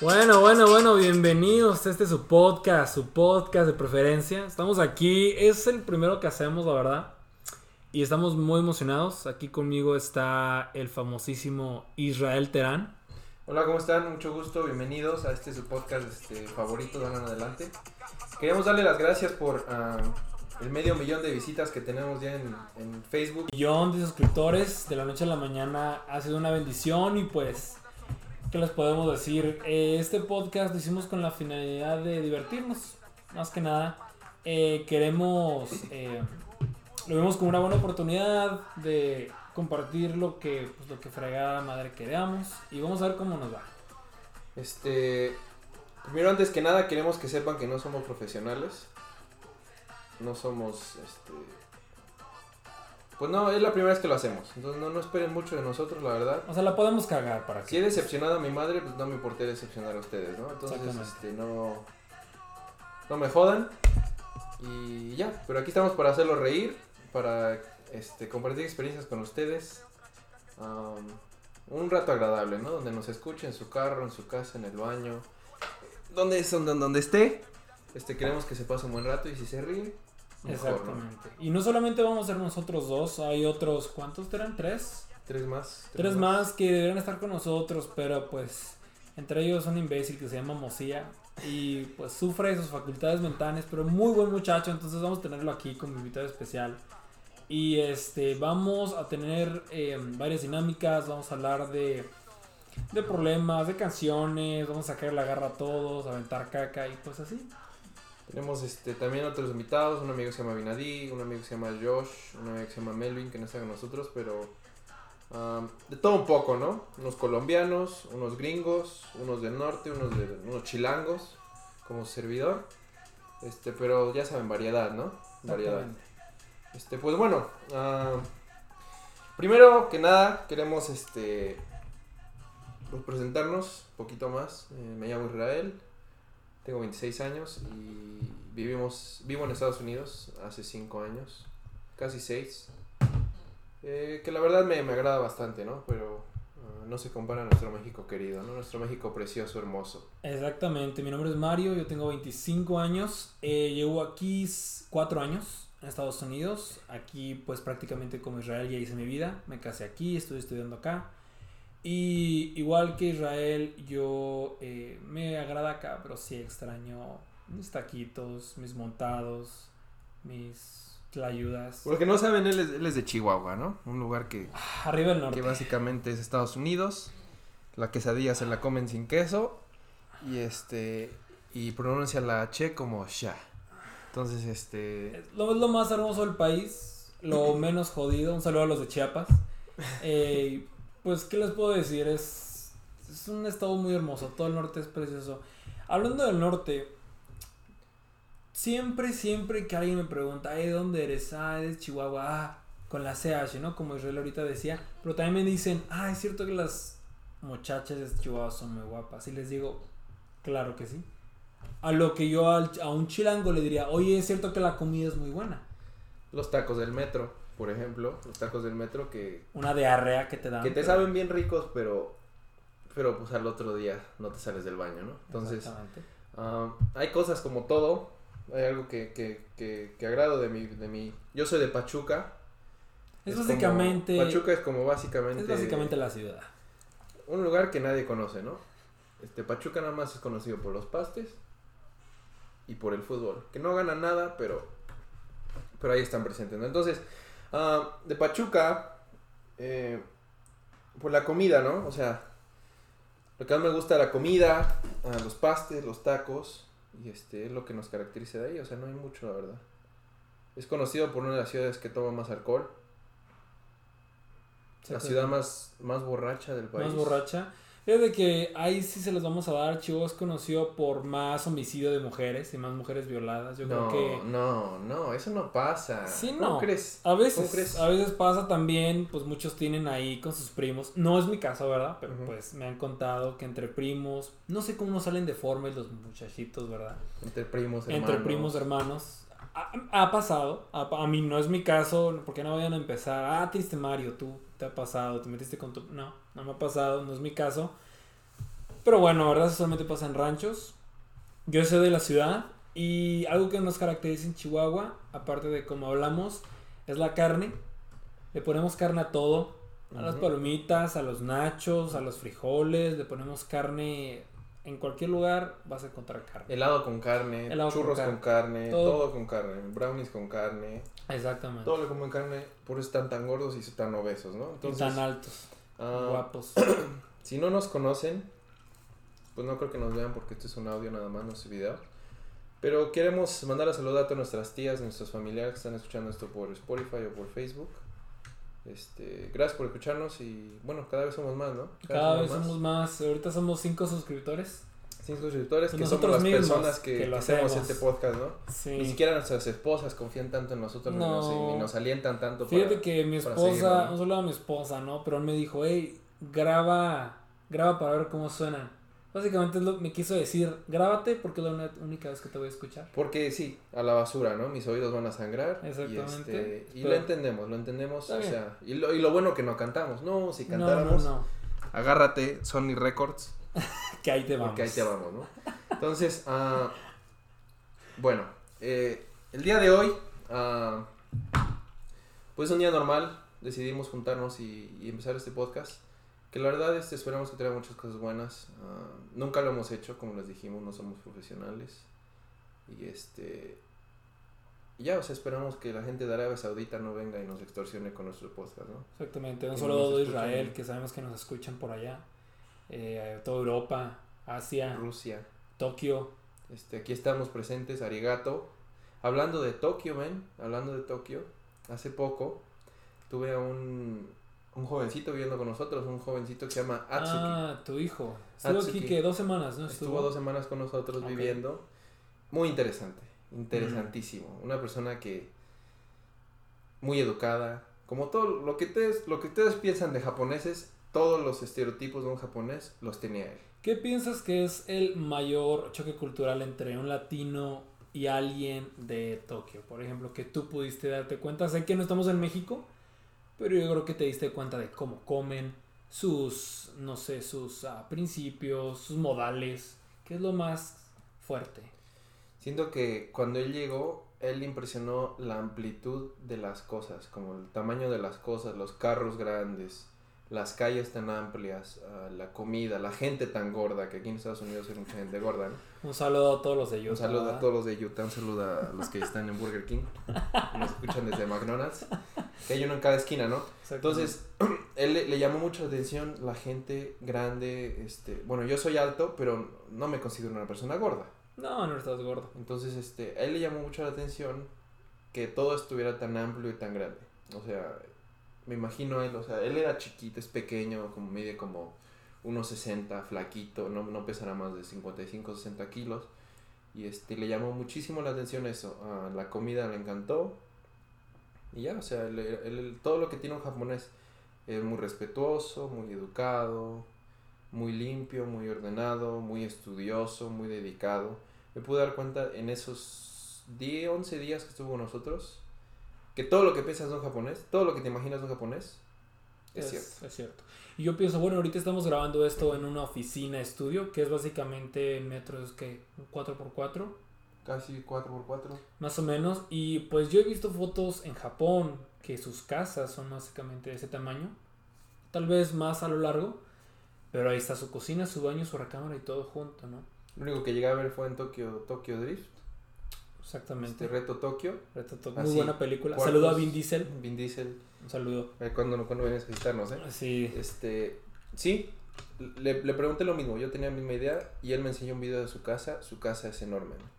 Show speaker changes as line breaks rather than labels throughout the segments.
Bueno, bueno, bueno, bienvenidos a este su podcast, su podcast de preferencia. Estamos aquí, es el primero que hacemos, la verdad. Y estamos muy emocionados. Aquí conmigo está el famosísimo Israel Terán.
Hola, ¿cómo están? Mucho gusto, bienvenidos a este su podcast este, favorito, van adelante. Queremos darle las gracias por ah, el medio millón de visitas que tenemos ya en, en Facebook.
Millón de suscriptores de la noche a la mañana ha sido una bendición y pues, ¿qué les podemos decir? Eh, este podcast lo hicimos con la finalidad de divertirnos, más que nada. Eh, queremos, eh, lo vemos como una buena oportunidad de compartir lo que, pues, lo que fregada madre queramos y vamos a ver cómo nos va.
Este, primero antes que nada queremos que sepan que no somos profesionales. No somos, este, pues no, es la primera vez que lo hacemos. Entonces no, no esperen mucho de nosotros, la verdad.
O sea, la podemos cagar para
Si he decepcionado a mi madre, pues no me importé decepcionar a ustedes, ¿no? Entonces, este, no, no me jodan. Y ya, pero aquí estamos para hacerlos reír, para este, compartir experiencias con ustedes. Am, un rato agradable, ¿no? Donde nos escuchen en su carro, en su casa, en el baño. Donde, es- donde, donde esté. Este, queremos que se pase un buen rato y si se ríe, mejor, ¿no?
Exactamente. Y no solamente vamos a ser nosotros dos, hay otros, ¿cuántos eran? ¿Tres?
Tres más.
Tres más que deberían estar con nosotros, pero pues entre ellos un imbécil que se llama Mosía y pues sufre de sus facultades mentales, pero muy buen muchacho, entonces vamos a tenerlo aquí como invitado especial. Y este, vamos a tener eh, varias dinámicas, vamos a hablar de, de problemas, de canciones, vamos a sacar la garra a todos, aventar caca y pues así.
Tenemos este, también otros invitados, un amigo que se llama Binadí, un amigo que se llama Josh, un amigo que se llama Melvin, que no está con nosotros, pero um, de todo un poco, ¿no? Unos colombianos, unos gringos, unos del norte, unos, de, unos chilangos, como servidor. Este, pero ya saben, variedad, ¿no? Variedad. Este, pues bueno, ah, primero que nada queremos este pues, presentarnos un poquito más. Eh, me llamo Israel, tengo 26 años y vivimos, vivo en Estados Unidos hace 5 años, casi 6. que la verdad me, me agrada bastante, ¿no? Pero ah, no se compara a nuestro México querido, ¿no? Nuestro México precioso, hermoso.
Exactamente, mi nombre es Mario, yo tengo 25 años, eh, llevo aquí 4 años en Estados Unidos, aquí pues prácticamente como Israel ya hice mi vida, me casé aquí, estoy estudiando acá y igual que Israel yo eh, me agrada acá, pero sí extraño mis taquitos, mis montados, mis tlayudas,
Porque no saben, él es, él es de Chihuahua, ¿no? Un lugar que,
arriba del norte.
que básicamente es Estados Unidos. La quesadilla se la comen sin queso y este y pronuncia la H como sha. Entonces, este
Es Lo, lo más hermoso del país, lo menos jodido. Un saludo a los de Chiapas. Eh, pues, ¿qué les puedo decir? Es, es un estado muy hermoso. Todo el norte es precioso. Hablando del norte, siempre, siempre que alguien me pregunta, "Eh, ¿de dónde eres? Ah, eres Chihuahua. Ah, con la CH, ¿no? Como Israel ahorita decía. Pero también me dicen, ah, es cierto que las muchachas de Chihuahua son muy guapas. Y les digo, claro que sí. A lo que yo al- a un chilango le diría, oye, es cierto que la comida es muy buena.
los tacos del metro, por ejemplo, los tacos del metro que,
Una diarrea que te dan.
que te
pero-
saben bien ricos, pero pero pues al otro día no te sales del baño, ¿no? Entonces,
Exactamente.
ah, hay cosas como todo, hay algo que, que, que, que agrado de mi, de mi... Yo soy de Pachuca.
Es, básicamente.
Pachuca es como básicamente...
es básicamente la ciudad.
un lugar que nadie conoce, ¿no? Este Pachuca nada más es conocido por los pastes y por el fútbol, que no ganan nada, pero pero ahí están presentes, ¿no? Entonces, ah, de Pachuca, eh, por la comida, ¿no? O sea, lo que más me gusta la comida, ah, los pastes, los tacos, y este es lo que nos caracteriza de ahí, o sea, no hay mucho, la verdad. Es conocido por una de las ciudades que toma más alcohol, la ciudad más, más borracha del país.
Más borracha. Fíjate que ahí sí se los vamos a dar. Chihuahua es conocido por más homicidio de mujeres y más mujeres violadas. Yo
no,
creo que.
no, no, eso no pasa.
Sí,
¿Cómo
no.
crees?
A
¿Cómo
veces,
crees?
a veces pasa también, pues muchos tienen ahí con sus primos. No es mi caso, ¿verdad? Pero pues me han contado que entre primos, no sé cómo no salen deformes los muchachitos, ¿verdad?
Entre primos, hermanos.
Entre primos, hermanos. Ha, ha pasado, a, a mí no es mi caso, porque no vayan a empezar, ah, triste Mario, tú te ha pasado, te metiste con tu... No, no me ha pasado, no es mi caso. Pero bueno, la verdad, solamente pasa en ranchos. Yo soy de la ciudad y algo que nos caracteriza en Chihuahua, aparte de como hablamos, es la carne. Le ponemos carne a todo. A las palomitas, a los nachos, a los frijoles. Le ponemos carne. En cualquier lugar vas a encontrar carne.
Helado con carne,
Helado con
churros
carne.
con carne,
Todo.
todo. con carne, brownies con carne,
Exactamente.
todo le comen carne, por eso están tan gordos y tan obesos, ¿no?
y
Entonces,
tan altos,
ah,
guapos.
si no nos conocen, pues no creo que nos vean porque este es un audio nada más, no es un video. Pero queremos mandar a saludar a todas nuestras tías, nuestros familiares que están escuchando esto por Spotify o por Facebook. Este, gracias por escucharnos y bueno, cada vez somos más, ¿no?
Cada vez somos más. Ahorita somos cinco suscriptores.
Cinco suscriptores que
Nosotros
somos las personas que,
que lo
que hacemos
hacemos.
este podcast, ¿no?
Sí.
Ni siquiera nuestras esposas confían tanto en nosotros ni,
No.
nos, ni nos alientan tanto
Fíjate
para-
que mi esposa,
¿no?
saludo a mi esposa, ¿no? Pero él me dijo, hey, graba, graba para ver cómo suenan. Básicamente es lo, me quiso decir, grábate porque es la única vez que te voy a escuchar.
Porque sí, a la basura, ¿no? Mis oídos van a sangrar.
Exactamente.
Y, este, y lo entendemos, lo entendemos. O sea, y lo, y lo bueno que no cantamos. No, si
No,
cantáramos,
no, no.
agárrate, Sony Records.
Que ahí te vamos.
Porque ahí te vamos, ¿no? Entonces, ah, bueno, eh, el día de hoy, ah, pues un día normal, decidimos juntarnos y, y empezar este podcast. Que la verdad este, esperamos que traiga muchas cosas buenas. Ah, nunca lo hemos hecho, como les dijimos, no somos profesionales. Y este... Ya, o sea, esperamos que la gente de Arabia Saudita no venga y nos extorsione con nuestro podcast, ¿no?
Exactamente. De
escuchan.
Israel, que sabemos que nos escuchan por allá. Eh, toda Europa, Asia,
Rusia.
Tokio.
Este, aquí estamos presentes, Arigato. Hablando de Tokio, men, hablando de Tokio, hace poco tuve a un, un jovencito viviendo con nosotros, un jovencito que se llama Atsuki.
Ah, tu hijo. Estuvo
Atsuki.
aquí que dos semanas, ¿no?
Estuvo dos semanas con nosotros viviendo. Muy interesante, interesantísimo. Una persona que muy educada, como todo lo que ustedes, lo que ustedes piensan de japoneses, todos los estereotipos de un japonés los tenía él.
¿Qué piensas que es el mayor choque cultural entre un latino y alguien de Tokio? Por ejemplo, que tú pudiste darte cuenta. Sé que no estamos en México, pero yo creo que te diste cuenta de cómo comen, sus, no sé, sus ah, principios, sus modales. ¿Qué es lo más fuerte?
Siento que cuando él llegó, él impresionó la amplitud de las cosas, como el tamaño de las cosas, los carros grandes, las calles tan amplias, ah, la comida, la gente tan gorda, que aquí en Estados Unidos hay mucha gente gorda, ¿no?
Un saludo a todos los de Utah.
Un saludo a todos los de Utah, un saludo a los que están en Burger King, que nos escuchan desde McDonald's, que hay uno en cada esquina, ¿no? Entonces, él le, le llamó mucho la atención la gente grande, este, bueno, yo soy alto, pero no me considero una persona gorda.
No, no estás gordo.
Entonces, este, a él le llamó mucho la atención que todo estuviera tan amplio y tan grande. O sea, me imagino él, o sea, él era chiquito, es pequeño, como mide como 1,60, flaquito, no, no pesará más de 55, 60 kilos. Y este, le llamó muchísimo la atención eso. Ah, la comida le encantó. Y ya, o sea, él- él- todo lo que tiene un japonés es muy respetuoso, muy educado, muy limpio, muy ordenado, muy estudioso, muy dedicado. Me pude dar cuenta en esos 10, 11 días que estuvo con nosotros que todo lo que piensas de un japonés, todo lo que te imaginas de un japonés, es, cierto.
Es cierto. Y yo pienso, bueno, ahorita estamos grabando esto en una oficina estudio, que es básicamente metros que 4x4,
Casi 4x4.
más o menos. Y pues yo he visto fotos en Japón que sus casas son básicamente de ese tamaño, tal vez más a lo largo, pero ahí está su cocina, su baño, su recámara y todo junto, ¿no?
Lo único que llegué a ver fue en Tokyo, Tokyo Drift,
Exactamente.
este reto Tokyo.
Reto to-
Así,
Muy buena película.
cuartos.
Saludo a Vin Diesel.
Vin Diesel,
Un saludo.
eh, cuando, cuando vienes a visitarnos, ¿eh?
Sí.
Este, sí, le, le pregunté lo mismo, yo tenía la misma idea y él me enseñó un video de su casa, su casa es enorme. ¿no?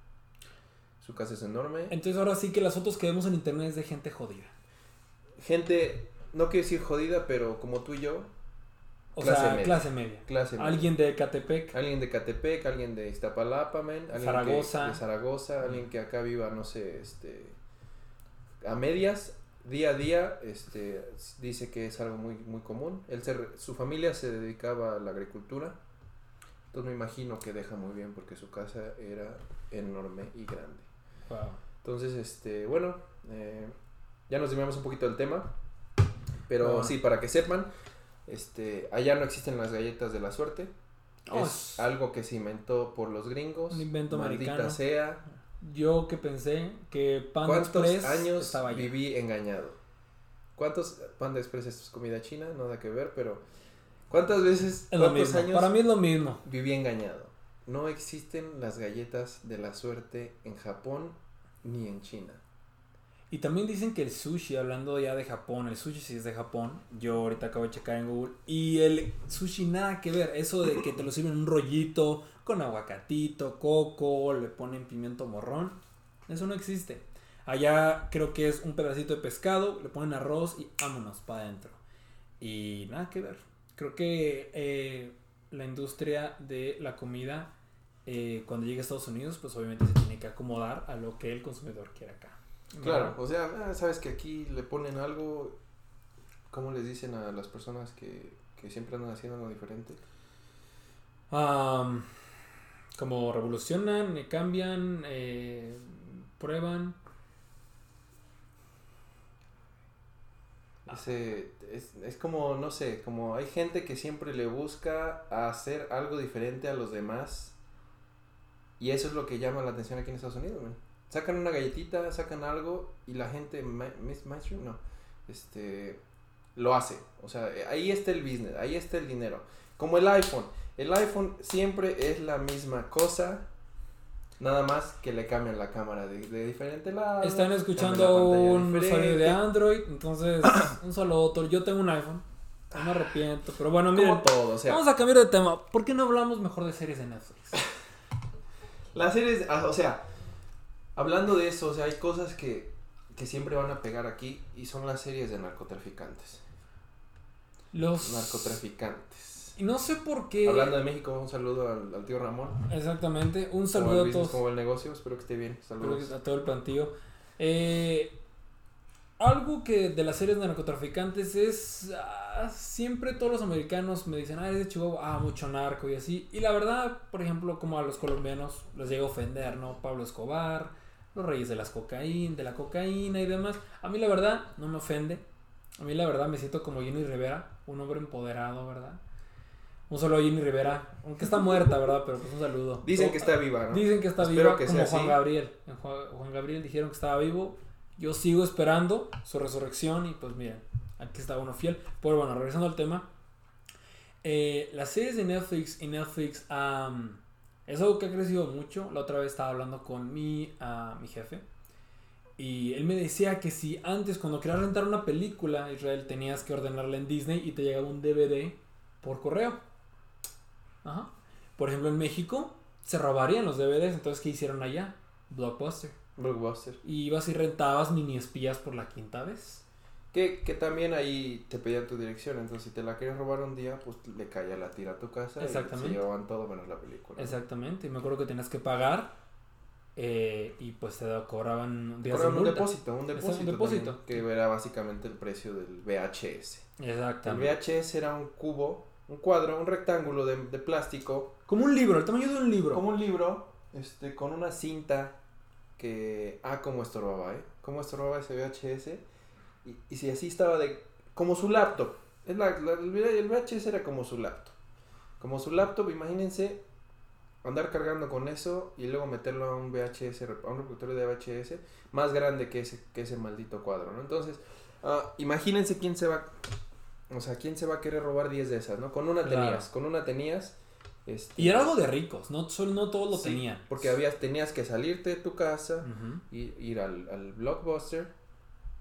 Su casa es enorme.
Entonces ahora sí que las fotos que vemos en internet es de gente jodida.
Gente, no quiero decir jodida, pero como tú y yo,
O
Clase
sea,
media.
clase media.
clase media.
Alguien de Catepec.
Alguien de Catepec, alguien de Iztapalapa, men, alguien
Zaragoza.
Que, de Zaragoza, alguien que acá viva, no sé, este, a medias, día a día, este, dice que es algo muy, muy común. Él se, su familia se dedicaba a la agricultura, entonces me imagino que deja muy bien porque su casa era enorme y grande.
Wow.
Entonces, este, bueno, eh, ya nos desviamos un poquito del tema, pero sí, para que sepan, este, allá no existen las galletas de la suerte.
No,
es algo que se inventó por los gringos.
Un invento
maldita
americano.
sea.
Yo que pensé que Panda
¿Cuántos
Express
años
estaba
viví engañado? ¿Cuántos Panda Express esto es comida china? Nada que ver, pero ¿cuántas veces,
Es lo
cuántos
mismo.
años
Para mí es lo mismo.
viví engañado? No existen las galletas de la suerte en Japón ni en China.
Y también dicen que el sushi, hablando ya de Japón, el sushi sí es de Japón. Yo ahorita acabo de checar en Google. Y el sushi nada que ver. Eso de que te lo sirven en un rollito con aguacatito, coco, le ponen pimiento morrón. Eso no existe. Allá creo que es un pedacito de pescado, le ponen arroz y vámonos para adentro. Y nada que ver. Creo que eh, la industria de la comida, eh, cuando llegue a Estados Unidos, pues obviamente se tiene que acomodar a lo que el consumidor quiere acá.
Claro, o sea, ah, sabes que aquí le ponen algo, ¿cómo les dicen a las personas que, que siempre andan haciendo algo diferente?
Am, como revolucionan, eh, cambian, eh, prueban.
Ese, es, es como, no sé, como hay gente que siempre le busca hacer algo diferente a los demás. Y eso es lo que llama la atención aquí en Estados Unidos, man. Sacan una galletita, sacan algo y la gente, Miss mainstream, no, este, lo hace. O sea, eh, ahí está el business, ahí está el dinero. Como el iPhone. El iPhone siempre es la misma cosa. Nada más que le cambian la cámara de, de diferente lado.
Están escuchando un usuario de. Android, entonces un solo otro. Yo tengo un iPhone, no me arrepiento, pero bueno, miren,
todo, o sea.
vamos a cambiar de tema. ¿Por qué no hablamos mejor de series de Netflix?
Las series, ah, o sea, hablando de eso, o sea, hay cosas que, que siempre van a pegar aquí y son las series de narcotraficantes.
Los
Narcotraficantes.
Y no sé por qué.
Hablando de México, un saludo al, al tío Ramón.
Exactamente, un saludo a todos.
Como el negocio, espero que esté bien. Saludos.
que a todo el plantillo. Eh, algo que de las series de narcotraficantes es. ah, siempre todos los americanos me dicen, ah, eres de Chihuahua, ah, mucho narco y así. Y la verdad, por ejemplo, como a los colombianos les llega a ofender, ¿no? Pablo Escobar, los reyes de las cocaína, de la cocaína y demás. A mí la verdad no me ofende. A mí la verdad me siento como Jenny Rivera, un hombre empoderado, ¿verdad? Un saludo a Jenny Rivera, aunque está muerta, ¿verdad? Pero pues un saludo.
Dicen que está viva, ¿no?
Dicen que está
Espero
viva
que
como
sea
Juan
así.
Gabriel. En Juan, Juan Gabriel dijeron que estaba vivo. Yo sigo esperando su resurrección y pues miren, aquí está uno fiel. Pero bueno, regresando al tema. eh, las series de Netflix y Netflix es algo que ha crecido mucho. La otra vez estaba hablando con mi, ah, mi jefe. Y él me decía que si antes cuando querías rentar una película, Israel, tenías que ordenarla en Disney y te llegaba un DVD por correo. Ajá. Por ejemplo, en México se robarían los DVDs, entonces ¿qué hicieron allá? Blockbuster.
Blockbuster.
Y ibas y rentabas mini espías por la quinta vez.
Que, que también ahí te pedían tu dirección, entonces si te la querías robar un día, pues le caía la tira a tu casa
Exactamente.
y se llevaban todo menos la película.
Exactamente. Y me acuerdo que tenías que pagar eh, y pues te cobraban días de
Cobraban un
multa.
depósito, un depósito,
un depósito.
también, que era básicamente el precio del VHS. El
Exactamente.
VHS era un cubo, un cuadro, un rectángulo de, de plástico,
Como un libro, el tamaño de un libro.
como un libro, este, con una cinta que, ah, como estorbaba, ¿eh? Como estorbaba ese VHS. Y, y si así estaba de, como su laptop. Es la, la- el VHS era como su laptop. Como su laptop, imagínense andar cargando con eso y luego meterlo a un VHS, a un reproductor de VHS más grande que ese, que ese maldito cuadro, ¿no? Entonces, ah, imagínense quién se va, o sea, quién se va a querer robar 10 de esas, ¿no? Con una
Claro.
tenías, con una tenías. Este,
Y era algo de ricos, no, solo, no todos lo
Sí,
tenían.
Porque habías, tenías que salirte de tu casa, y ir al, al blockbuster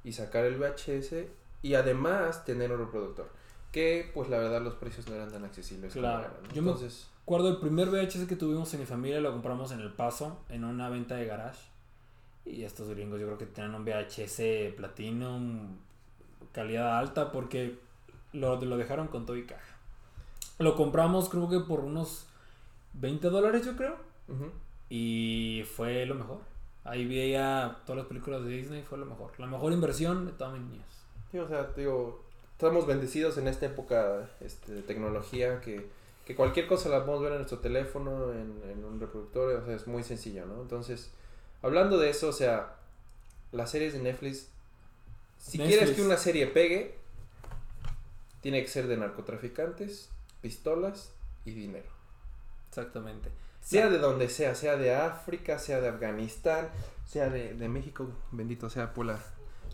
y sacar el VHS y además tener un reproductor. Que pues la verdad los precios no eran tan accesibles
Claro. Yo me-
Entonces,
Recuerdo el primer VHS que tuvimos en mi familia, lo compramos en El Paso, en una venta de garage. Y estos gringos yo creo que tenían un VHS Platinum, calidad alta, porque lo, lo dejaron con todo y caja. Lo compramos creo que por unos 20 dólares yo creo. Y fue lo mejor. Ahí veía todas las películas de Disney, fue lo mejor. La mejor inversión de toda mi niñez.
Sí, o sea, digo, estamos bendecidos en esta época este, de tecnología que, que cualquier cosa la podemos ver en nuestro teléfono, en, en un reproductor, o sea, es muy sencillo, ¿no? Entonces, hablando de eso, o sea, las series de Netflix, si
Netflix.
quieres que una serie pegue, tiene que ser de narcotraficantes, pistolas y dinero.
Exactamente.
Sea de donde sea, sea de África, sea de Afganistán, sea de, de México, bendito sea por la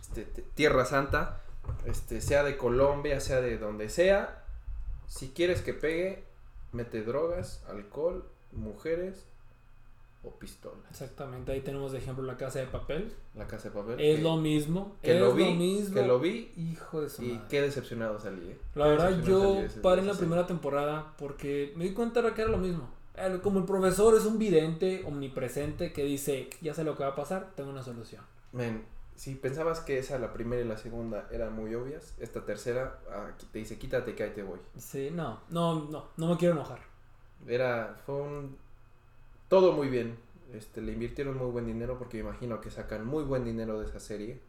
este, Tierra Santa, este, sea de Colombia, sea de donde sea, si quieres que pegue, mete drogas, alcohol, mujeres o pistolas.
Exactamente. Ahí tenemos de ejemplo la casa de papel.
La casa de papel.
Es
que-
lo mismo.
que
es
lo vi,
mismo.
que lo vi
Hijo de su
y
madre.
qué decepcionado salí. ¿eh?
La
Qué
verdad, yo paré en la primera temporada porque me di cuenta de que era lo mismo. Como el profesor es un vidente omnipresente que dice, ya sé lo que va a pasar, tengo una solución.
Men, si pensabas que esa, la primera y la segunda eran muy obvias, esta tercera ah, te dice quítate que ahí te voy.
Sí, no, no, no, no me quiero enojar.
Era, fue un... Todo muy bien. Este, le invirtieron muy buen dinero porque me imagino que sacan muy buen dinero de esa serie.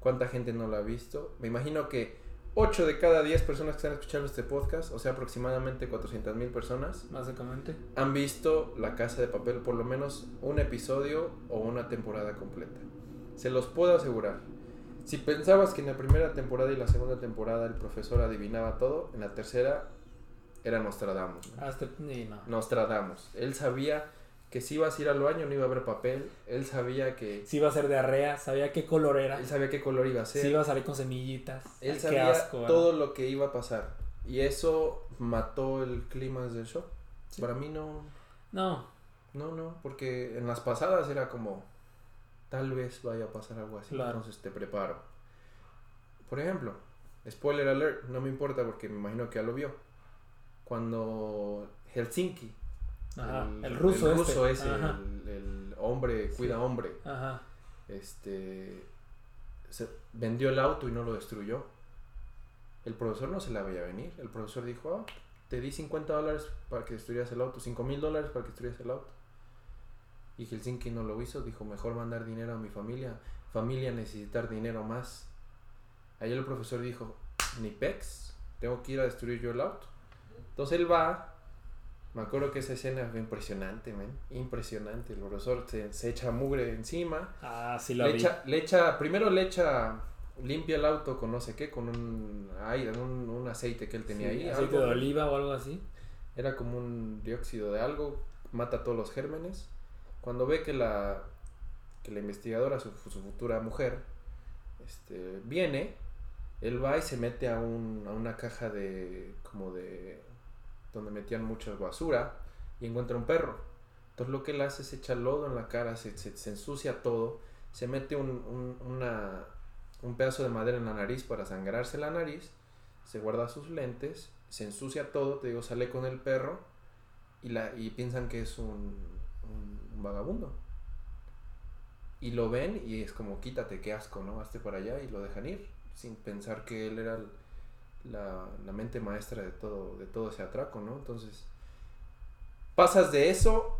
¿Cuánta gente no la ha visto? Me imagino que 8 de cada 10 personas que están escuchando este podcast, o sea, aproximadamente 400 mil personas,
Básicamente.
han visto La Casa de Papel por lo menos un episodio o una temporada completa. Se los puedo asegurar. Si pensabas que en la primera temporada y la segunda temporada el profesor adivinaba todo, en la tercera era Nostradamus. ¿no?
Hasta, no.
Nostradamus. Él sabía que si ibas a ir al baño no iba a haber papel. Él sabía que...
Si iba a ser diarrea, sabía qué color era.
Él sabía qué color iba a ser.
Si iba a salir con semillitas.
Él
Ay,
sabía
asco, ¿verdad?
todo lo que iba a pasar. Y eso mató el clima del show.
Sí.
Para mí no...
No,
No, no, porque en las pasadas era como, tal vez vaya a pasar algo así,
Claro.
entonces te preparo. Por ejemplo, spoiler alert, no me importa porque me imagino que ya lo vio. Cuando Helsinki,
ajá. El, ruso,
el
este.
ese, el, el hombre cuida
Sí.
hombre,
Ajá.
este, se vendió el auto y no lo destruyó. El profesor no se la veía venir. El profesor dijo, ah, te di 50 dólares para que destruyas el auto, 5 mil dólares para que destruyas el auto. Y Helsinki no lo hizo, dijo, mejor mandar dinero a mi familia. Familia necesitar dinero más. Ayer el profesor dijo, ni pex, tengo que ir a destruir yo el auto. Entonces él va, me acuerdo que esa escena fue impresionante, man, impresionante. El profesor se, se echa mugre encima,
Ah, sí la
le
vi.
echa, le echa, primero le echa, limpia el auto con no sé qué, con un, ay, un, un aceite que él tenía
Sí,
ahí.
aceite
algo.
de oliva o algo así.
Era como un dióxido de algo, mata todos los gérmenes. Cuando ve que la, que la investigadora, su, su futura mujer, este, viene, él va y se mete a, un, a una caja de, como de, donde metían mucha basura y encuentra un perro. Entonces lo que él hace es echar lodo en la cara, se, se, ensucia todo, se mete un, un, pedazo de madera en la nariz para sangrarse la nariz, se guarda sus lentes, se ensucia todo, te digo, sale con el perro y, la, y piensan que es un, un- un vagabundo. Y lo ven y es como, quítate, qué asco, ¿no? Hazte para allá y lo dejan ir, sin pensar que él era el- la, la mente maestra de todo, de todo ese atraco, ¿no? Entonces, pasas de eso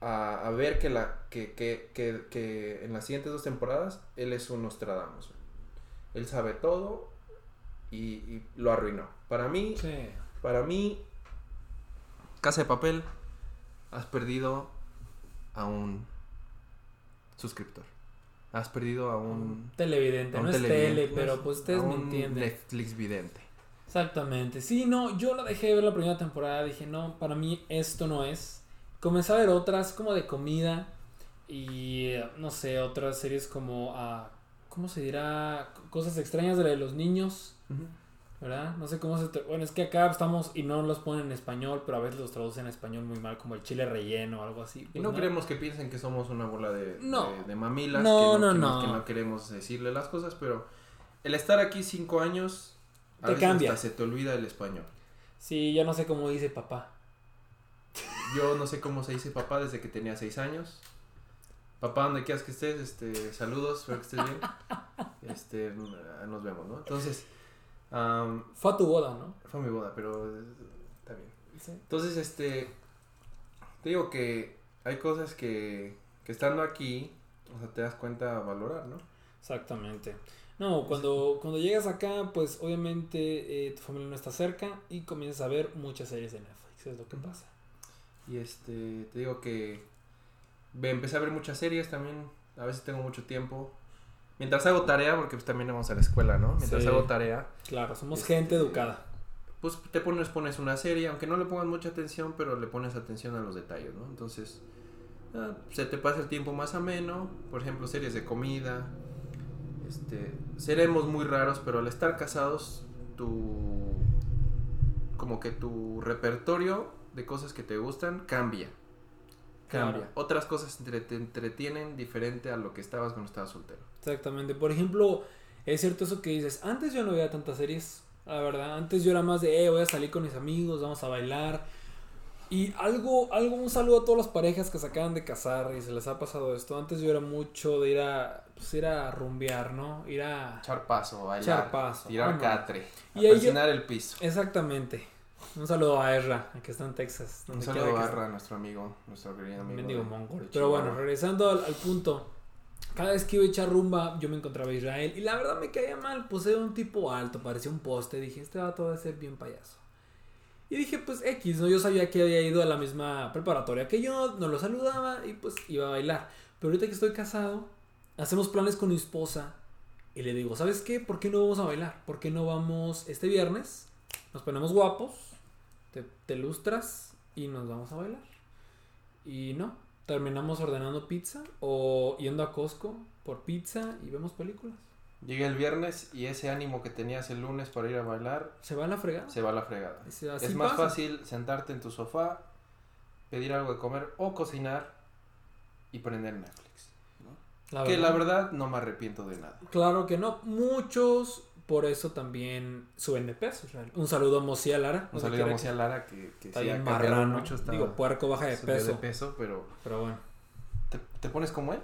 a, a ver que, la, que, que, que, que en las siguientes dos temporadas él es un Nostradamus. Él sabe todo y, y lo arruinó. Para mí,
Sí.
para mí, Casa de Papel, has perdido a un suscriptor. Has perdido a un,
televidente,
a un
no es tele, pero pues ustedes me entienden.
Netflix vidente.
Exactamente. Sí, no, yo la dejé de ver la primera temporada. Dije, no, para mí esto no es. Comencé a ver otras como de comida y no sé, otras series como, ah, ¿cómo se dirá? Cosas extrañas de la de los niños, ¿verdad? No sé cómo se... Bueno, es que acá estamos y no los ponen en español, pero a veces los traducen en español muy mal, como el chile relleno o algo así.
Y
Pues
no queremos que piensen que somos una bola de,
No.
de, de mamilas,
No,
que,
no,
que
no.
que no queremos decirle las cosas, pero el estar aquí cinco años, a
Te
veces
cambia.
hasta se te olvida el español.
Sí, ya no sé cómo dice papá.
Yo no sé cómo se dice papá desde que tenía seis años. Papá, donde quieras que estés, este, saludos, espero que estés bien. Este, nos vemos, ¿no? Entonces,
Fue a tu boda, ¿no?
fue mi boda, pero eh, está bien.
Sí.
Entonces, este, te digo que hay cosas que, que estando aquí, o sea, te das cuenta a valorar, ¿no?
Exactamente. No, cuando, cuando llegas acá, pues obviamente eh, tu familia no está cerca y comienzas a ver muchas series de Netflix, es lo que pasa.
Y este, te digo que empecé a ver muchas series también, a veces tengo mucho tiempo. Mientras hago tarea, porque pues también vamos a la escuela, ¿no? Mientras
Sí.
hago tarea,
Claro, somos
Este,
gente educada.
pues te pones, pones una serie, aunque no le pongas mucha atención, pero le pones atención a los detalles, ¿no? Entonces, ah, se te pasa el tiempo más ameno, por ejemplo, series de comida, este, seremos muy raros, pero al estar casados, tu, como que tu repertorio de cosas que te gustan cambia. Cambia.
Claro.
Otras cosas entre- te entretienen diferente a lo que estabas cuando estabas soltero.
Exactamente. Por ejemplo, es cierto eso que dices. Antes yo no veía tantas series, la verdad. Antes yo era más de, eh, voy a salir con mis amigos, vamos a bailar. Y algo, algo, un saludo a todas las parejas que se acaban de casar y se les ha pasado esto. Antes yo era mucho de ir a, pues ir a rumbear, ¿no? Ir a...
Echar paso, bailar,
Echar paso,
tirar catre,
Y yo-
presionar el piso.
Exactamente. Un saludo a Ezra, que está en Texas.
Un saludo a. Barra, nuestro amigo, nuestro querido amigo.
Mendigo
de-
mongol. Pero bueno, regresando al, al punto. Cada vez que iba a echar rumba, yo me encontraba a Israel. Y la verdad me caía mal. Pues era un tipo alto, parecía un poste. Dije, este vato va a ser bien payaso. Y dije, pues X, ¿no? Yo sabía que había ido a la misma preparatoria que yo, no lo saludaba y pues iba a bailar. Pero ahorita que estoy casado, hacemos planes con mi esposa. Y le digo, ¿sabes qué? ¿Por qué no vamos a bailar? ¿Por qué no vamos este viernes? Nos ponemos guapos, te, te lustras y nos vamos a bailar. Y no, terminamos ordenando pizza o yendo a Costco por pizza y vemos películas.
Llegué el viernes y ese ánimo que tenías el lunes para ir a bailar
Se va a la fregada.
se va a la fregada. Es más
pasa.
fácil sentarte en tu sofá, pedir algo de comer o cocinar y prender Netflix. Que la verdad no me arrepiento de nada.
Claro que no. Muchos por eso también suben de peso. Un saludo a Mosía Lara.
Un saludo a Lara que, que
Está
sí
bien marrano.
mucho. está-
Digo, puerco baja de peso.
peso, pero
Pero bueno,
¿te, te pones como él?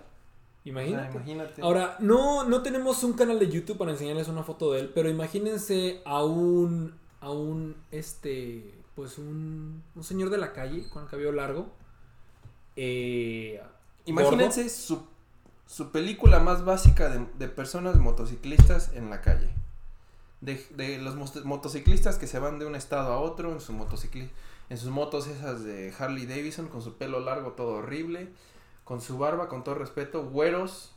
imagínate.
O sea, imagínate.
Ahora, no, no tenemos un canal de YouTube para enseñarles una foto de él, pero imagínense a un, a un, este, pues un, un señor de la calle con el cabello largo. Eh,
Imagínense su, su película más básica de, de personas motociclistas en la calle. De, de los motociclistas que se van de un estado a otro en su motocicli en sus motos esas de Harley Davidson con su pelo largo todo horrible, con su barba con todo respeto, güeros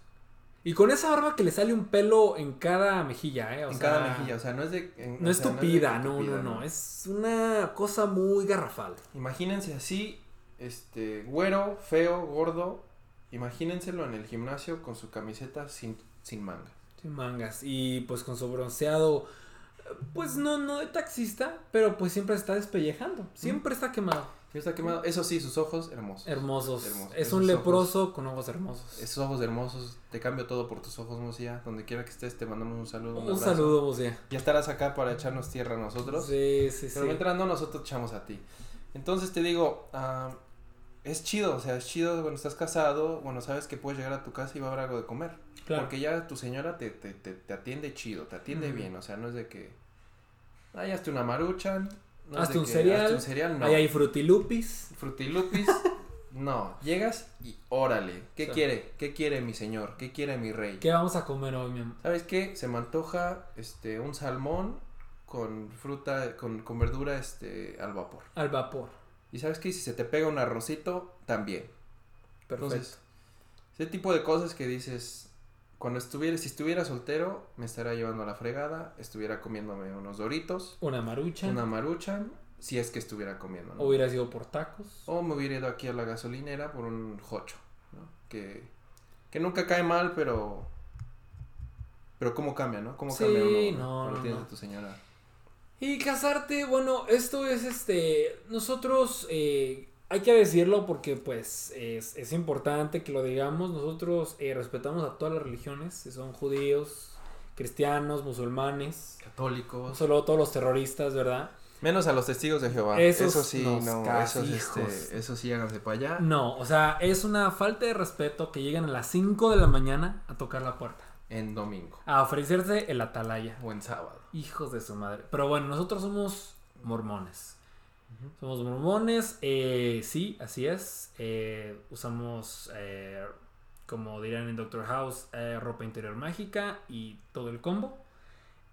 Y con esa barba que le sale un pelo en cada mejilla, ¿eh? O
en
sea,
cada mejilla, o sea, no es de en-
No es
sea, de
tupida, no,
tupida,
no, no. Es una cosa muy garrafal.
Imagínense así, este, güero, feo, gordo, imagínenselo en el gimnasio con su camiseta sin, sin manga.
Sin mangas. Y pues con su bronceado. Pues no, no de taxista, pero pues siempre está despellejando. Siempre está quemado.
Ya está quemado. Eso sí, sus ojos hermosos.
Hermosos.
Hermosos.
Es
Esos
un
ojos.
leproso con ojos hermosos.
Esos ojos hermosos. Te cambio todo por tus ojos, Mosía. Donde quiera que estés, te mandamos un saludo.
Un, saludo, Mosía.
Ya estarás acá para echarnos tierra a nosotros.
Sí, sí, sí.
Pero mientras no, nosotros echamos a ti. Entonces te digo, ah, es chido, o sea, es chido cuando estás casado, bueno, sabes que puedes llegar a tu casa y va a haber algo de comer.
Claro.
Porque ya tu señora te, te, te, te atiende chido, te atiende bien, o sea, no es de que, ay, hazte una maruchan, no
Hazte
de
un
que,
cereal,
hazte un cereal, no.
Ahí hay frutilupis.
Frutilupis, no, llegas y órale, ¿qué
Sí.
quiere? ¿Qué quiere mi señor? ¿Qué quiere mi rey?
¿Qué vamos a comer hoy, mi amor?
¿Sabes qué? Se me antoja este un salmón con fruta, con, con verdura este al vapor.
Al vapor.
Y sabes qué? Si se te pega un arrocito, también.
Perfecto.
Entonces, ese tipo de cosas que dices, cuando estuviera, si estuviera soltero, me estaría llevando a la fregada, estuviera comiéndome unos doritos,
una marucha.
una maruchan, si es que estuviera comiendo, ¿no?
O hubieras ido por tacos.
O me hubiera ido aquí a la gasolinera por un jocho, ¿no? Que, que nunca cae mal, pero... Pero cómo cambia, ¿no? Cómo
Sí,
cambia uno
no, no, no.
tu señora.
Y casarte, bueno, esto es este. Nosotros, eh, hay que decirlo porque, pues, es, es importante que lo digamos. Nosotros eh, respetamos a todas las religiones, si son judíos, cristianos, musulmanes, no
Católicos.
solo todos los terroristas, ¿verdad?
Menos a los testigos de Jehová.
Esos
eso sí, no, esos,
hijos.
este, eso sí, háganse para allá.
No, o sea, es una falta de respeto que lleguen a las 5 de la mañana a tocar la puerta,
En domingo
a ofrecerse el atalaya.
o en sábado.
Hijos de su madre. Pero bueno, nosotros somos mormones. Somos mormones, eh, sí, así es. Eh, usamos, eh, como dirían en Doctor House, eh, ropa interior mágica y todo el combo.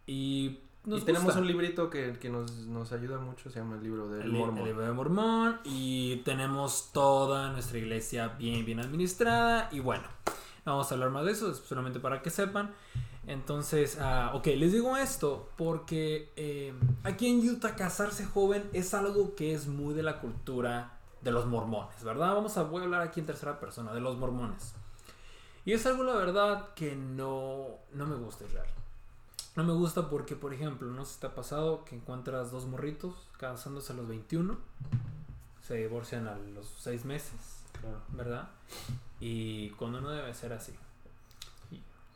Y nos
y tenemos
gusta.
un librito que, que nos, nos ayuda mucho, se llama el libro del
el,
Mormon.
el libro de Mormón y tenemos toda nuestra iglesia bien, bien administrada y bueno, no vamos a hablar más de eso, es solamente para que sepan. Entonces, ah, ok, les digo esto porque eh, aquí en Utah casarse joven es algo que es muy de la cultura de los mormones, ¿verdad? Vamos a, voy a hablar aquí en tercera persona, de los mormones. Y es algo, la verdad, que no, no me gusta, es real. No me gusta porque, por ejemplo, no si te ha pasado que encuentras dos morritos casándose a los 21, se divorcian a los 6 meses,
Claro.
¿verdad? Y cuando no debe ser así.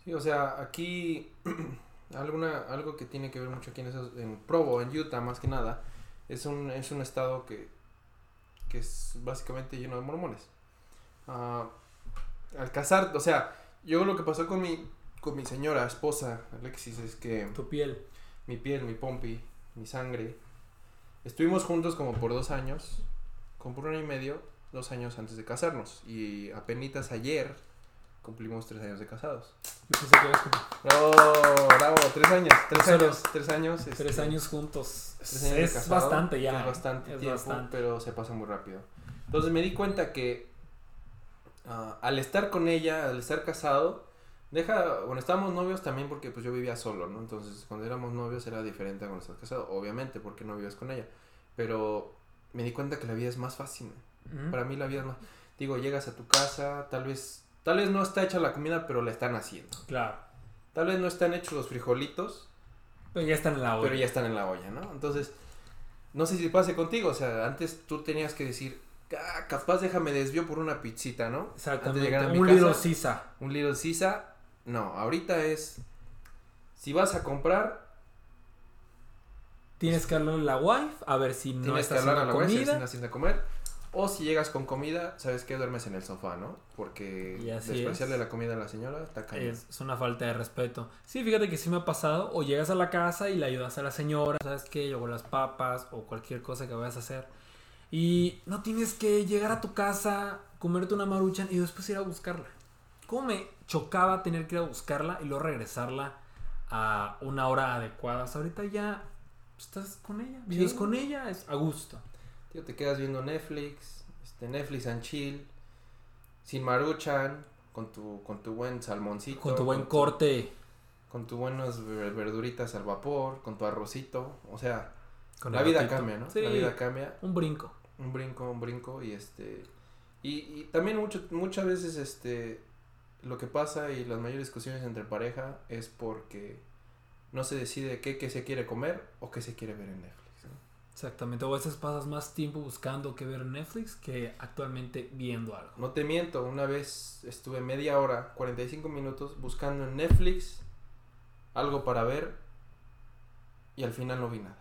Sí, o sea, aquí alguna, algo que tiene que ver mucho aquí en, esos- en Provo, en Utah más que nada, es un, es un estado que, que es básicamente lleno de mormones. Ah, al casar, o sea, yo lo que pasó con mi, con mi señora esposa, Alexis, es que
Tu piel.
mi piel, mi pompi, mi sangre, estuvimos juntos como por dos años, como por un año y medio, dos años antes de casarnos. Y apenas ayer cumplimos tres años de casados.
Ibas con
Bravo, bravo, tres años, tres
Solo
años, tres años.
tres
este,
años juntos.
tres años de
es
casado,
bastante ya.
Es bastante
es
tiempo,
bastante.
pero se pasa muy rápido. Entonces me di cuenta que ah, al estar con ella, al estar casado, deja, bueno, estábamos novios también porque pues yo vivía solo, ¿no? Entonces cuando éramos novios era diferente a cuando estás casado, obviamente, porque no vivías con ella. Pero me di cuenta que la vida es más fácil. Para mí la vida es más... Digo, llegas a tu casa, tal vez, tal vez no está hecha la comida, pero la están haciendo.
Claro.
Tal vez no están hechos los frijolitos,
Pero ya están en la olla.
pero ya están en la olla, ¿no? Entonces, no sé si pase contigo, o sea, antes tú tenías que decir, "Ah, capaz déjame desvío por una pizzita, ¿no? Antes de
Exactamente.
llegar a mi
Un
casa,
little Sisa.
Un Little Sisa, no, ahorita es, si vas a comprar,
Tienes que hablarle a la wife a ver si no
tienes
está
que hablar a
haciendo
la web si
comida.
están haciendo comer, o si llegas con comida, sabes que duermes en el sofá, ¿no? Porque despreciarle
es.
la comida a la señora está cañón.
Es, es una falta de respeto. Sí, fíjate que sí me ha pasado. O llegas a la casa y le ayudas a la señora, ¿sabes qué? Hago las papas o cualquier cosa que vayas a hacer. Y no tienes que llegar a tu casa, comerte una maruchan y después ir a buscarla. ¿Cómo me chocaba tener que ir a buscarla y luego regresarla a una hora adecuada? Hasta ahorita ya estás con ella, vives
Sí.
con ella, es a gusto.
Tío, te quedas viendo Netflix, este, Netflix and chill, sin maruchan, con tu, con tu buen salmoncito.
Con tu buen corte.
Con tu buenas ver- verduritas al vapor, con tu arrocito. O sea,
Con
la vida cambia, ¿no?
Sí,
La vida cambia.
un brinco.
Un brinco, un brinco y este... Y, y también mucho, muchas veces este... Lo que pasa y las mayores discusiones entre pareja es porque no se decide qué, qué se quiere comer o qué se quiere ver en Netflix.
Exactamente, o a veces pasas más tiempo buscando qué ver en Netflix que actualmente viendo algo.
No te miento, una vez estuve media hora, 45 minutos buscando en Netflix algo para ver y al final no vi nada.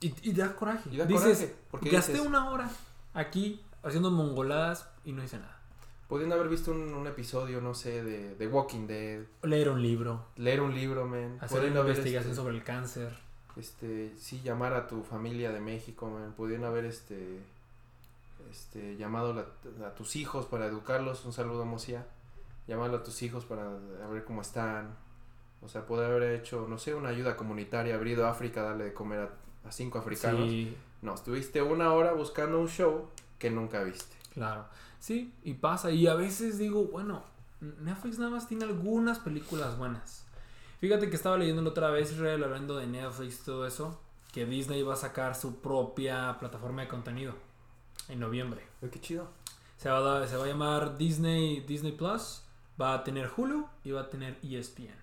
Y, y da coraje.
Y da
dices,
coraje, porque
gasté
dices,
una hora aquí haciendo mongoladas y no hice nada.
pudiendo haber visto un, un episodio, no sé, de, de Walking Dead,
Leer un libro,
leer un libro, man,
hacer una
haber,
investigación
este,
sobre el cáncer.
Este, sí, llamar a tu familia de México, man, pudiendo haber, este, este, llamado la- a tus hijos para educarlos, un saludo Mosia, llamarlo a tus hijos para a ver cómo están, o sea, poder haber hecho, no sé, una ayuda comunitaria, haber ido a África, darle de comer a, a cinco africanos,
Sí,
no, estuviste una hora buscando un show que nunca viste.
claro. Sí, y pasa. Y a veces digo, bueno, Netflix nada más tiene algunas películas buenas. Fíjate que estaba leyendo la otra vez, Israel, hablando de Netflix y todo eso, que Disney va a sacar su propia plataforma de contenido en noviembre.
Qué chido.
Se va, a, dar- se va a llamar Disney, Disney Plus. Va a tener Hulu y va a tener ESPN.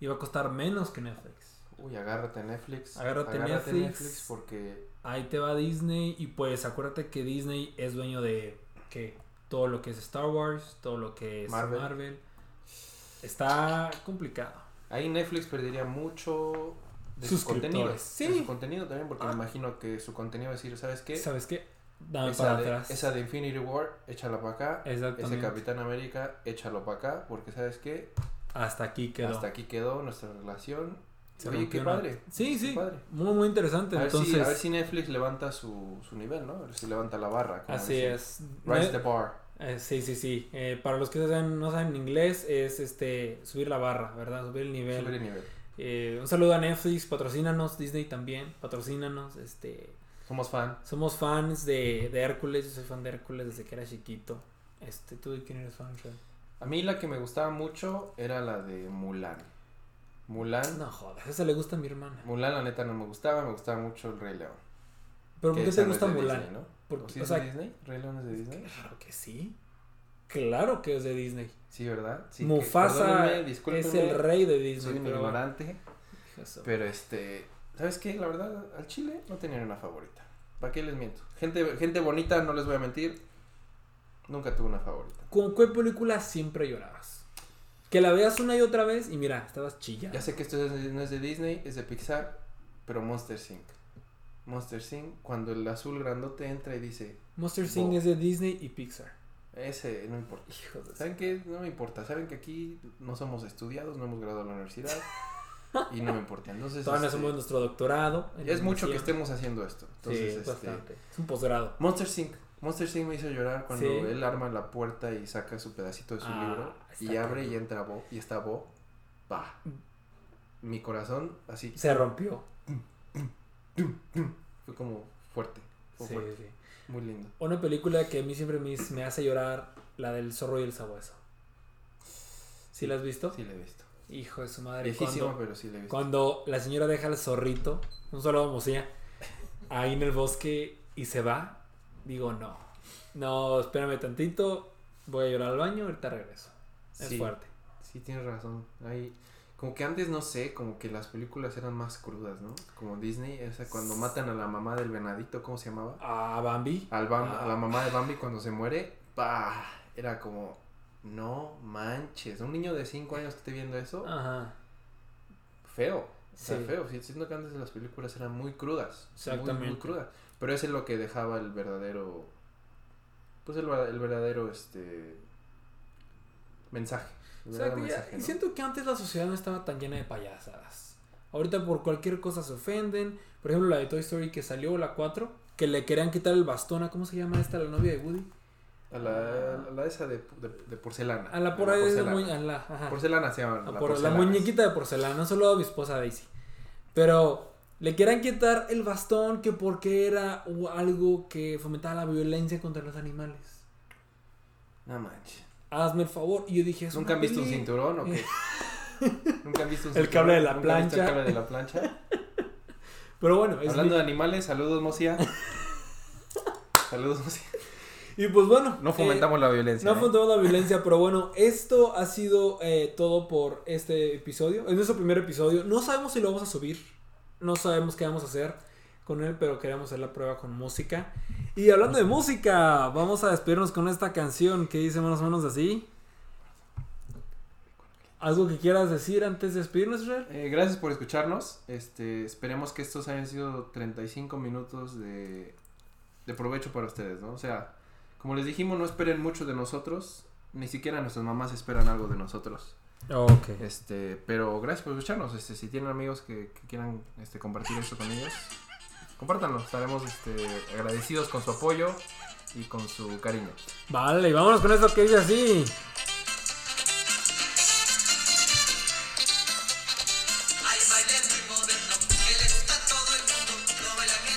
Y va a costar menos que Netflix.
Uy, agárrate Netflix.
Agárrate Netflix.
porque
Ahí te va Disney. Y pues acuérdate que Disney es dueño de que todo lo que es Star Wars, todo lo que es
Marvel.
Marvel. Está complicado.
Ahí Netflix perdería mucho de su contenido.
Sí.
De su contenido también, porque
Ah.
me imagino que su contenido va a decir, ¿sabes qué?
¿Sabes qué? Dame
Esa
para
de,
atrás.
esa de Infinity War, échala para acá. Ese. Capitán América, échalo para acá, porque ¿sabes qué?
Hasta aquí quedó.
Hasta aquí quedó nuestra relación.
Se
Oye, qué
una-
padre.
Sí,
qué
sí.
padre.
Muy, muy interesante.
A ver,
Entonces,
si, a ver si Netflix levanta su, su nivel, ¿no? A ver si levanta la barra. como
así
dicen.
es.
Rise
Ne-
the bar.
Eh, sí, sí, sí. Eh, para los que no saben, no saben inglés, es este subir la barra, ¿verdad? Subir el nivel.
Subir el nivel.
Eh, un saludo a Netflix, patrocínanos, Disney también, patrocínanos. Este,
Somos fan.
somos fans de, de Hércules, yo soy fan de Hércules desde que era chiquito. Este, ¿tú de quién eres fan, Red?
A mí la que me gustaba mucho era la de Mulan. Mulan.
No jodas, esa le gusta a mi hermana.
Mulan, la neta, no me gustaba. Me gustaba mucho el Rey León.
¿Pero por qué te gusta Mulan?
Disney, ¿no?
Porque-
¿O sí
o
es
sea,
de Disney? ¿Rey León es de Disney?
Claro que sí. Claro que es de Disney.
Sí, ¿verdad? Sí, que-
Mufasa
perdónenme,
es el rey de
Soy
Disney.
un
pero
ignorante. Este. ¿Sabes qué? La verdad, al chile no tenía una favorita. ¿Para qué les miento? Gente, gente bonita, no les voy a mentir. Nunca tuve una favorita.
¿Con qué película siempre llorabas? Que la veas una y otra vez y mira, estabas chillando.
Ya sé que esto es no es de Disney, es de Pixar, pero Monster Inc. Monster Inc. Cuando el azul grandote entra y dice,
Monster.
Bo-
es de Disney y Pixar.
ese no importa.
Hijo de
¿Saben qué? No me importa. Saben que aquí no somos estudiados, no hemos graduado de la universidad. y no me importa. Entonces,
Todavía
este,
hacemos nuestro doctorado.
ya es mucho que estemos haciendo esto. Entonces,
es
este,
bastante. Es un posgrado.
Monster Inc. Monster Inc. me hizo llorar cuando
Sí.
él arma la puerta y saca su pedacito de su
Ah,
libro y abre y entra Bo y está Bo. Pa. Mi corazón así
Se rompió.
Fue como fuerte. Fue
Sí,
fuerte.
sí.
Muy lindo.
Una película que a mí siempre me, me hace llorar, la del zorro y el sabueso. ¿Sí la has visto?
Sí, la he visto.
Hijo de su madre.
Viejísima,
Cuando,
pero sí la he visto.
cuando la señora deja al zorrito, un solo mocía, ahí en el bosque y se va, digo no. No, espérame tantito, voy a llorar al baño, ahorita regreso. Es
Sí.
fuerte.
Sí, tienes razón. Hay... Como que antes, no sé, como que las películas eran más crudas, ¿no? Como Disney, esa cuando matan a la mamá del venadito, ¿cómo se llamaba?
A Bambi.
Al Bam-
Ah.
A la mamá de Bambi cuando se muere, ¡pah! Era como, no manches, un niño de 5 años que esté viendo eso,
Ajá.
feo. O sea,
Sí.
feo. Siento que antes las películas eran muy crudas. Muy,
Exactamente.
muy crudas. Pero eso es lo que dejaba el verdadero. Pues el verdadero este mensaje.
O sea, y siento que antes la sociedad no estaba tan llena de payasadas. Ahorita por cualquier cosa se ofenden. Por ejemplo, la de Toy Story que salió, la 4, que le querían quitar el bastón a, ¿cómo se llama esta? La novia de Woody.
A la, a la esa de, de, de porcelana.
A la por ahí de
porcelana.
mu- a la, ajá.
Porcelana se llama.
A
la
por- la muñequita de porcelana, solo a mi esposa Daisy. Pero le quieran quitar el bastón que porque era algo que fomentaba la violencia contra los animales.
No manches.
Hazme el favor. Y yo dije, es
¿Nunca han visto un cinturón o qué? ¿Nunca han visto un
El
cinturón?
cable de la
¿Nunca han visto
plancha.
El cable de la plancha.
Pero bueno, es
Hablando
mi-
de animales, saludos, Mocia. saludos, Mocia.
Y pues bueno.
No
eh,
fomentamos la violencia.
No
¿eh?
fomentamos la violencia, pero bueno, esto ha sido eh, todo por este episodio. Es nuestro primer episodio. No sabemos si lo vamos a subir. No sabemos qué vamos a hacer con él, pero queremos hacer la prueba con música. Y hablando de música, vamos a despedirnos con esta canción que dice más o menos así. ¿Algo que quieras decir antes de despedirnos, Israel?
Eh, gracias por escucharnos. Este, esperemos que estos hayan sido 35 minutos de, de provecho para ustedes, ¿no? O sea, como les dijimos, no esperen mucho de nosotros. Ni siquiera nuestras mamás esperan algo de nosotros.
Ok.
Este, pero gracias por escucharnos. Este, si tienen amigos que, que quieran este, compartir esto con ellos, compártanlo. Estaremos este, agradecidos con su apoyo y con su cariño.
Vale, y vámonos con esto que dice así.